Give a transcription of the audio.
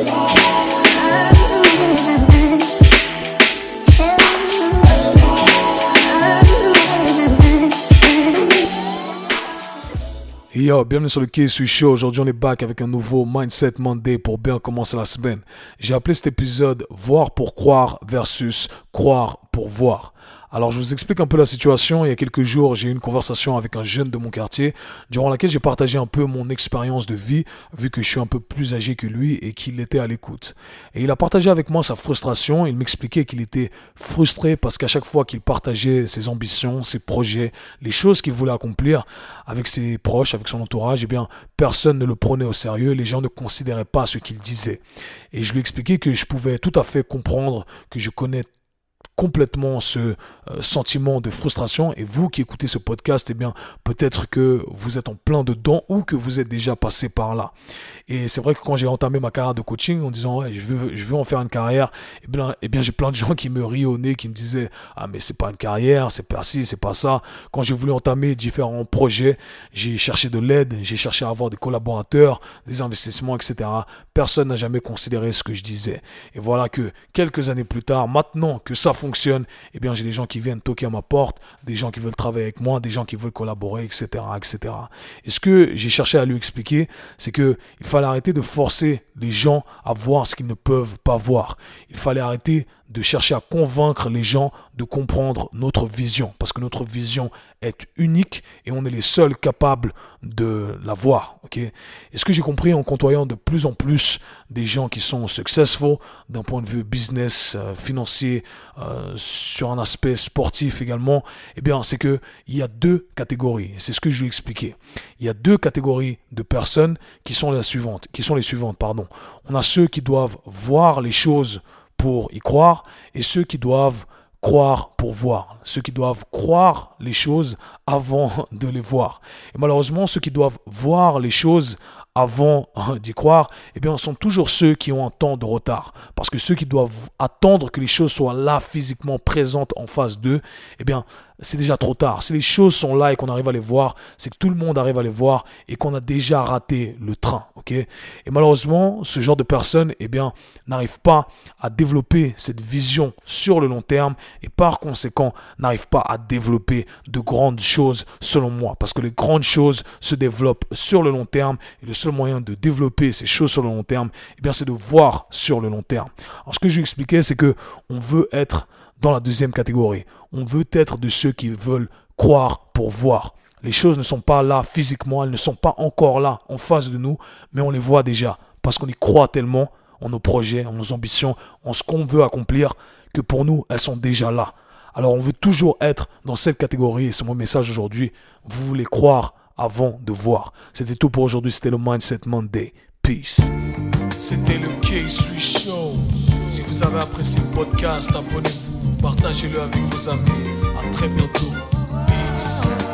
Yo, bienvenue sur le K-Sui Show. Aujourd'hui, on est back avec un nouveau Mindset Monday pour bien commencer la semaine. J'ai appelé cet épisode Voir pour croire versus croire pour voir. Alors je vous explique un peu la situation. Il y a quelques jours, j'ai eu une conversation avec un jeune de mon quartier, durant laquelle j'ai partagé un peu mon expérience de vie, vu que je suis un peu plus âgé que lui et qu'il était à l'écoute. Et il a partagé avec moi sa frustration. Il m'expliquait qu'il était frustré parce qu'à chaque fois qu'il partageait ses ambitions, ses projets, les choses qu'il voulait accomplir avec ses proches, avec son entourage, eh bien personne ne le prenait au sérieux. Les gens ne considéraient pas ce qu'il disait. Et je lui expliquais que je pouvais tout à fait comprendre que je connais complètement ce euh, sentiment de frustration et vous qui écoutez ce podcast, eh bien peut-être que vous êtes en plein dedans ou que vous êtes déjà passé par là. Et c'est vrai que quand j'ai entamé ma carrière de coaching en disant je veux je veux en faire une carrière, eh bien eh bien j'ai plein de gens qui me rient au nez qui me disaient ah mais c'est pas une carrière, c'est pas ci, c'est pas ça. Quand j'ai voulu entamer différents projets, j'ai cherché de l'aide, j'ai cherché à avoir des collaborateurs, des investissements, etc. Personne n'a jamais considéré ce que je disais. Et voilà que quelques années plus tard, maintenant que ça fonctionne fonctionne, eh bien j'ai des gens qui viennent toquer à ma porte, des gens qui veulent travailler avec moi, des gens qui veulent collaborer, etc., etc. Et ce que j'ai cherché à lui expliquer, c'est que il fallait arrêter de forcer les gens à voir ce qu'ils ne peuvent pas voir. Il fallait arrêter de chercher à convaincre les gens de comprendre notre vision, parce que notre vision est unique et on est les seuls capables de la voir. ok? Et ce que j'ai compris en côtoyant de plus en plus des gens qui sont successful d'un point de vue business, euh, financier, euh, sur un aspect sportif également, eh bien, c'est que il y a deux catégories. C'est ce que je lui ai expliqué. Il y a deux catégories de personnes qui sont les suivantes, qui sont les suivantes, pardon. On a ceux qui doivent voir les choses pour y croire et ceux qui doivent croire pour voir, ceux qui doivent croire les choses avant de les voir. Et malheureusement, ceux qui doivent voir les choses avant d'y croire, eh bien, sont toujours ceux qui ont un temps de retard. Parce que ceux qui doivent attendre que les choses soient là physiquement présentes en face d'eux, eh bien, c'est déjà trop tard. Si les choses sont là et qu'on arrive à les voir, c'est que tout le monde arrive à les voir et qu'on a déjà raté le train. et malheureusement, ce genre de personnes eh bien, n'arrive pas à développer cette vision sur le long terme et par conséquent n'arrive pas à développer de grandes choses selon moi. Parce que les grandes choses se développent sur le long terme et le seul moyen de développer ces choses sur le long terme, eh c'est de voir sur le long terme. Alors ce que je lui expliquais, c'est que on veut être dans la deuxième catégorie. On veut être de ceux qui veulent croire pour voir. Les choses ne sont pas là physiquement, elles ne sont pas encore là en face de nous, mais on les voit déjà parce qu'on y croit tellement en nos projets, en nos ambitions, en ce qu'on veut accomplir, que pour nous, elles sont déjà là. Alors on veut toujours être dans cette catégorie et c'est mon message aujourd'hui. Vous voulez croire avant de voir. C'était tout pour aujourd'hui, c'était le Mindset Monday. Peace. C'était le K-Sui Show. Si vous avez apprécié le podcast, abonnez-vous Partagez-le avec vos amis. À très bientôt. Peace.